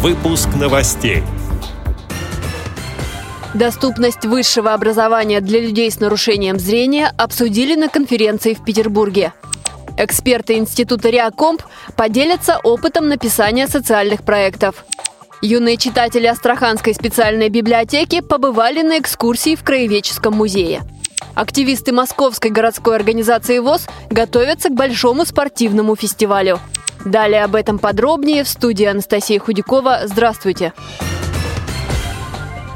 Выпуск новостей. Доступность высшего образования для людей с нарушением зрения обсудили на конференции в Петербурге. Эксперты Института Реакомп поделятся опытом написания социальных проектов. Юные читатели Астраханской специальной библиотеки побывали на экскурсии в Краеведческом музее. Активисты Московской городской организации ВОЗ готовятся к большому спортивному фестивалю. Далее об этом подробнее в студии Анастасия Худякова. Здравствуйте!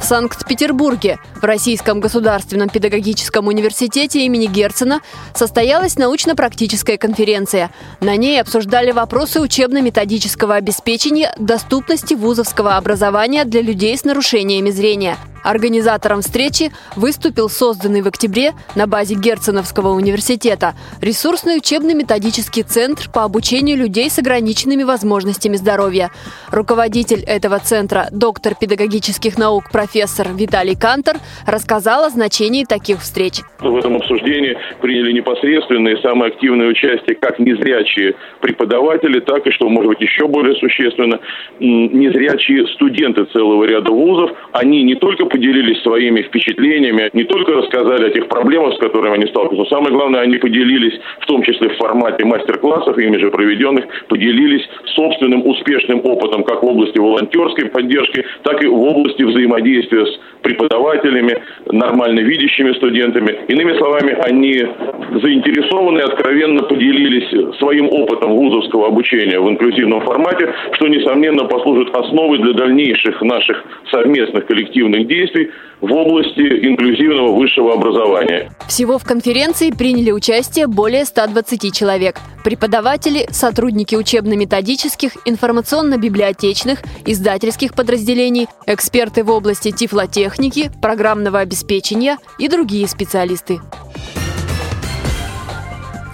В Санкт-Петербурге в Российском государственном педагогическом университете имени Герцена состоялась научно-практическая конференция. На ней обсуждали вопросы учебно-методического обеспечения доступности вузовского образования для людей с нарушениями зрения – Организатором встречи выступил созданный в октябре на базе Герценовского университета ресурсный учебно-методический центр по обучению людей с ограниченными возможностями здоровья. Руководитель этого центра, доктор педагогических наук профессор Виталий Кантор, рассказал о значении таких встреч. В этом обсуждении приняли непосредственное и самое активное участие как незрячие преподаватели, так и, что может быть еще более существенно, незрячие студенты целого ряда вузов. Они не только поделились своими впечатлениями, не только рассказали о тех проблемах, с которыми они сталкиваются, но самое главное, они поделились, в том числе в формате мастер-классов, ими же проведенных, поделились собственным успешным опытом как в области волонтерской поддержки, так и в области взаимодействия с преподавателями, нормально видящими студентами. Иными словами, они заинтересованы и откровенно поделились своим опытом вузовского обучения в инклюзивном формате, что, несомненно, послужит основой для дальнейших наших совместных коллективных действий в области инклюзивного высшего образования. Всего в конференции приняли участие более 120 человек. Преподаватели, сотрудники учебно-методических, информационно-библиотечных, издательских подразделений, эксперты в области тифлотехники, программного обеспечения и другие специалисты.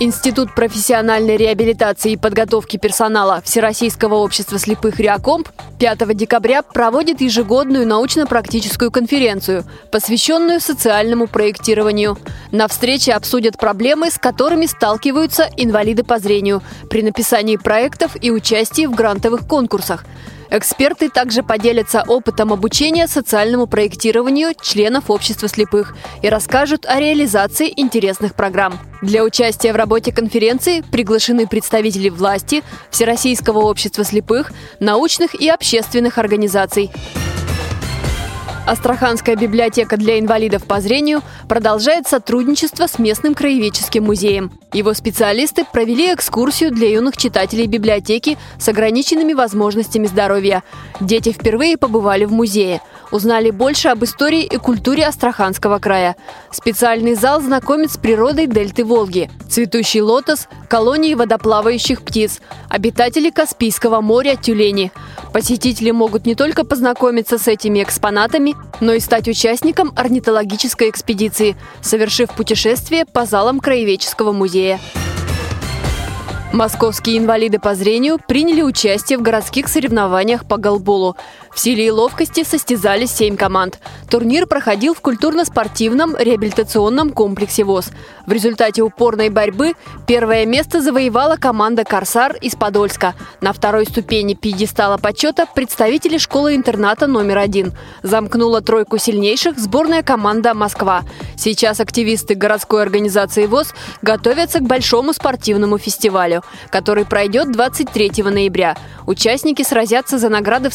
Институт профессиональной реабилитации и подготовки персонала Всероссийского общества слепых «Реакомп» 5 декабря проводит ежегодную научно-практическую конференцию, посвященную социальному проектированию. На встрече обсудят проблемы, с которыми сталкиваются инвалиды по зрению при написании проектов и участии в грантовых конкурсах – Эксперты также поделятся опытом обучения социальному проектированию членов общества слепых и расскажут о реализации интересных программ. Для участия в работе конференции приглашены представители власти, Всероссийского общества слепых, научных и общественных организаций. Астраханская библиотека для инвалидов по зрению продолжает сотрудничество с местным краеведческим музеем. Его специалисты провели экскурсию для юных читателей библиотеки с ограниченными возможностями здоровья. Дети впервые побывали в музее – узнали больше об истории и культуре Астраханского края. Специальный зал знакомит с природой дельты Волги, цветущий лотос, колонии водоплавающих птиц, обитатели Каспийского моря, тюлени. Посетители могут не только познакомиться с этими экспонатами, но и стать участником орнитологической экспедиции, совершив путешествие по залам Краеведческого музея. Московские инвалиды по зрению приняли участие в городских соревнованиях по голболу. В силе и ловкости состязались семь команд. Турнир проходил в культурно-спортивном реабилитационном комплексе ВОЗ. В результате упорной борьбы первое место завоевала команда «Корсар» из Подольска. На второй ступени пьедестала почета представители школы-интерната номер один. Замкнула тройку сильнейших сборная команда «Москва». Сейчас активисты городской организации ВОЗ готовятся к большому спортивному фестивалю, который пройдет 23 ноября. Участники сразятся за награды в